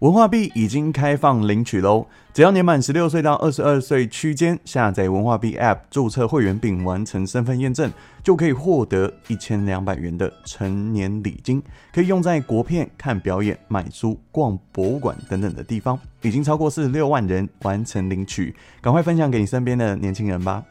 文化币已经开放领取喽！只要年满十六岁到二十二岁区间，下载文化币 App 注册会员并完成身份验证，就可以获得一千两百元的成年礼金，可以用在国片、看表演、买书、逛博物馆等等的地方。已经超过四十六万人完成领取，赶快分享给你身边的年轻人吧！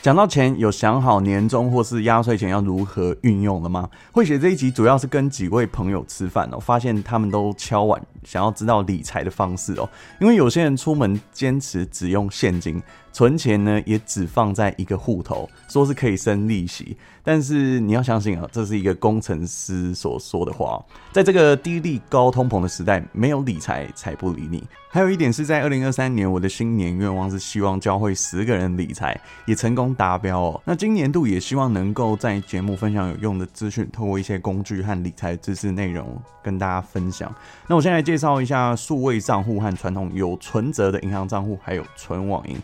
讲到钱，有想好年终或是压岁钱要如何运用了吗？会写这一集主要是跟几位朋友吃饭哦，发现他们都敲碗想要知道理财的方式哦，因为有些人出门坚持只用现金。存钱呢，也只放在一个户头，说是可以生利息，但是你要相信啊，这是一个工程师所说的话。在这个低利高通膨的时代，没有理财才不理你。还有一点是在二零二三年，我的新年愿望是希望教会十个人理财，也成功达标哦。那今年度也希望能够在节目分享有用的资讯，透过一些工具和理财知识内容跟大家分享。那我先来介绍一下数位账户和传统有存折的银行账户，还有存网银。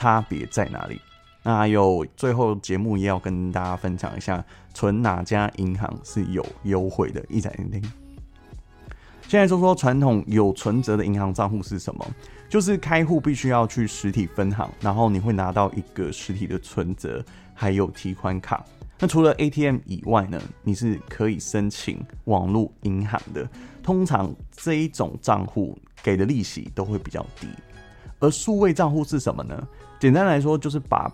差别在哪里？那有最后节目也要跟大家分享一下，存哪家银行是有优惠的，一起来听听。现在说说传统有存折的银行账户是什么？就是开户必须要去实体分行，然后你会拿到一个实体的存折，还有提款卡。那除了 ATM 以外呢，你是可以申请网络银行的。通常这一种账户给的利息都会比较低。而数位账户是什么呢？简单来说，就是把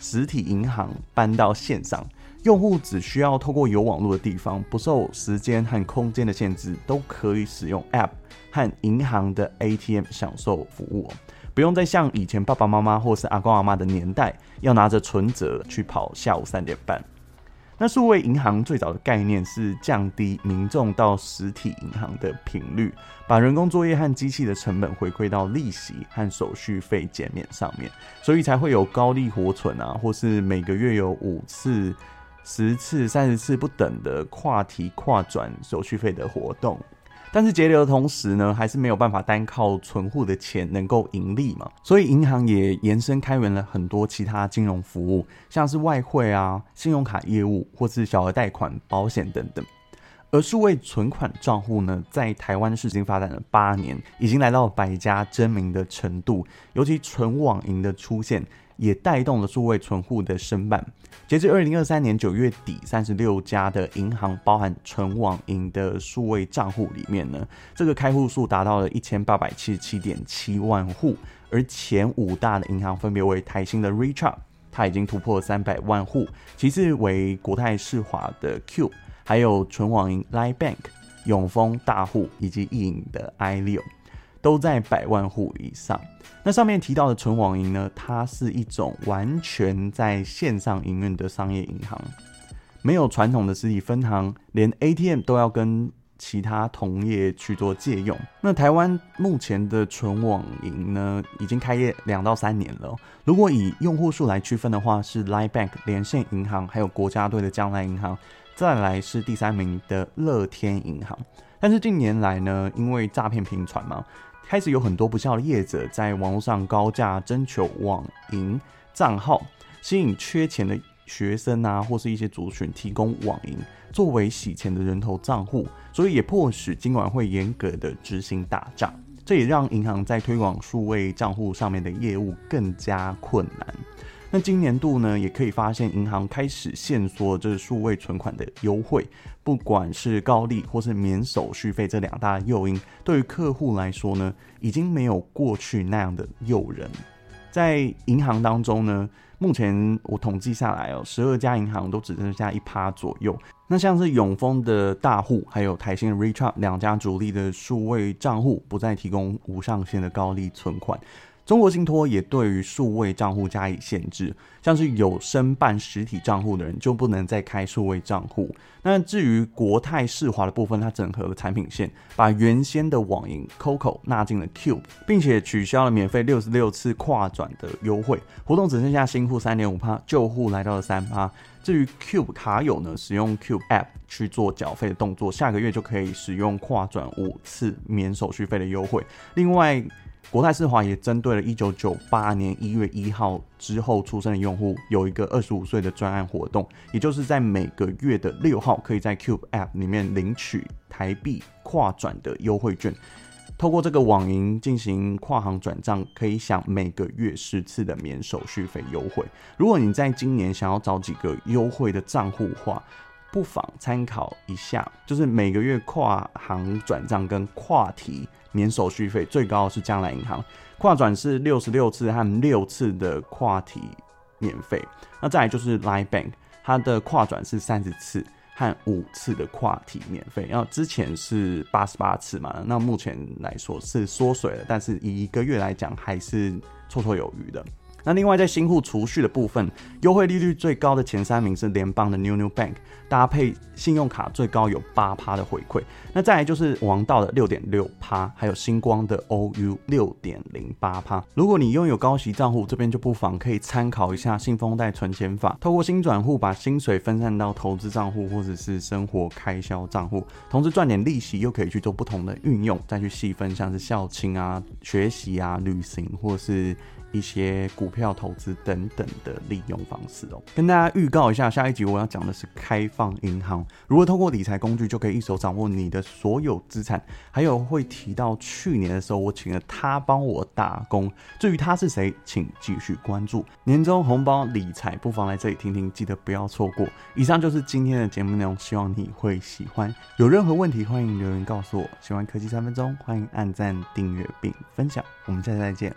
实体银行搬到线上，用户只需要透过有网络的地方，不受时间和空间的限制，都可以使用 App 和银行的 ATM 享受服务，不用再像以前爸爸妈妈或是阿公阿妈的年代，要拿着存折去跑下午三点半。那数位银行最早的概念是降低民众到实体银行的频率，把人工作业和机器的成本回馈到利息和手续费减免上面，所以才会有高利活存啊，或是每个月有五次、十次、三十次不等的跨提跨转手续费的活动。但是节流的同时呢，还是没有办法单靠存户的钱能够盈利嘛，所以银行也延伸开源了很多其他金融服务，像是外汇啊、信用卡业务或是小额贷款、保险等等。而数位存款账户呢，在台湾市经发展了八年，已经来到百家争鸣的程度，尤其纯网银的出现。也带动了数位存户的申办。截至二零二三年九月底，三十六家的银行包含纯网银的数位账户里面呢，这个开户数达到了一千八百七十七点七万户。而前五大的银行分别为台新的 Richart，它已经突破三百万户；其次为国泰世华的 Q，还有纯网银 Line Bank、永丰大户以及一银的 iLeo。都在百万户以上。那上面提到的纯网银呢，它是一种完全在线上营运的商业银行，没有传统的实体分行，连 ATM 都要跟其他同业去做借用。那台湾目前的纯网银呢，已经开业两到三年了。如果以用户数来区分的话，是 Line Bank 连线银行，还有国家队的将来银行，再来是第三名的乐天银行。但是近年来呢，因为诈骗频传嘛。开始有很多不孝的业者在网络上高价征求网银账号，吸引缺钱的学生啊，或是一些族群提供网银作为洗钱的人头账户，所以也迫使金管会严格的执行打仗，这也让银行在推广数位账户上面的业务更加困难。那今年度呢，也可以发现银行开始限缩这数位存款的优惠，不管是高利或是免手续费这两大诱因，对于客户来说呢，已经没有过去那样的诱人。在银行当中呢，目前我统计下来哦，十二家银行都只剩下一趴左右。那像是永丰的大户，还有台新的 Richart 两家主力的数位账户，不再提供无上限的高利存款。中国信托也对于数位账户加以限制，像是有申办实体账户的人就不能再开数位账户。那至于国泰世华的部分，它整合了产品线，把原先的网银 COCO 纳进了 Cube，并且取消了免费六十六次跨转的优惠活动，只剩下新户三点五趴，旧户来到了三趴。至于 Cube 卡友呢，使用 Cube App 去做缴费的动作，下个月就可以使用跨转五次免手续费的优惠。另外，国泰世华也针对了一九九八年一月一号之后出生的用户，有一个二十五岁的专案活动，也就是在每个月的六号，可以在 Cube App 里面领取台币跨转的优惠券。透过这个网银进行跨行转账，可以享每个月十次的免手续费优惠。如果你在今年想要找几个优惠的账户话，不妨参考一下，就是每个月跨行转账跟跨提。免手续费最高是将来银行，跨转是六十六次和六次的跨提免费。那再来就是 Line Bank，它的跨转是三十次和五次的跨提免费。然后之前是八十八次嘛，那目前来说是缩水了，但是以一个月来讲还是绰绰有余的。那另外在新户储蓄的部分，优惠利率最高的前三名是联邦的 New New Bank，搭配信用卡最高有八趴的回馈。那再来就是王道的六点六趴，还有星光的 OU 六点零八趴。如果你拥有高息账户，这边就不妨可以参考一下信封贷存钱法，透过新转户把薪水分散到投资账户或者是生活开销账户，同时赚点利息，又可以去做不同的运用，再去细分像是孝亲啊、学习啊、旅行或是。一些股票投资等等的利用方式哦，跟大家预告一下，下一集我要讲的是开放银行，如何通过理财工具就可以一手掌握你的所有资产，还有会提到去年的时候我请了他帮我打工，至于他是谁，请继续关注年终红包理财，不妨来这里听听，记得不要错过。以上就是今天的节目内容，希望你会喜欢。有任何问题欢迎留言告诉我。喜欢科技三分钟，欢迎按赞、订阅并分享。我们下次再见，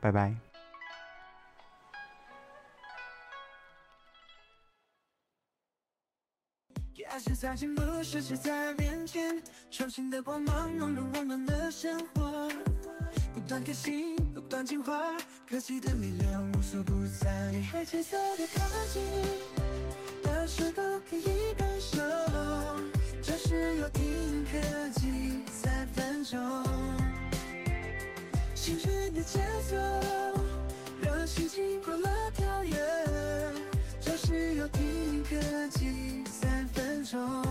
拜拜。那些在进步，世界在面前，创新的光芒融入我们的生活，不断更新，不断进化，科技的力量无所不在。快节奏的科技，的时候可以感受，这是有听科技三分钟，青春的节奏，control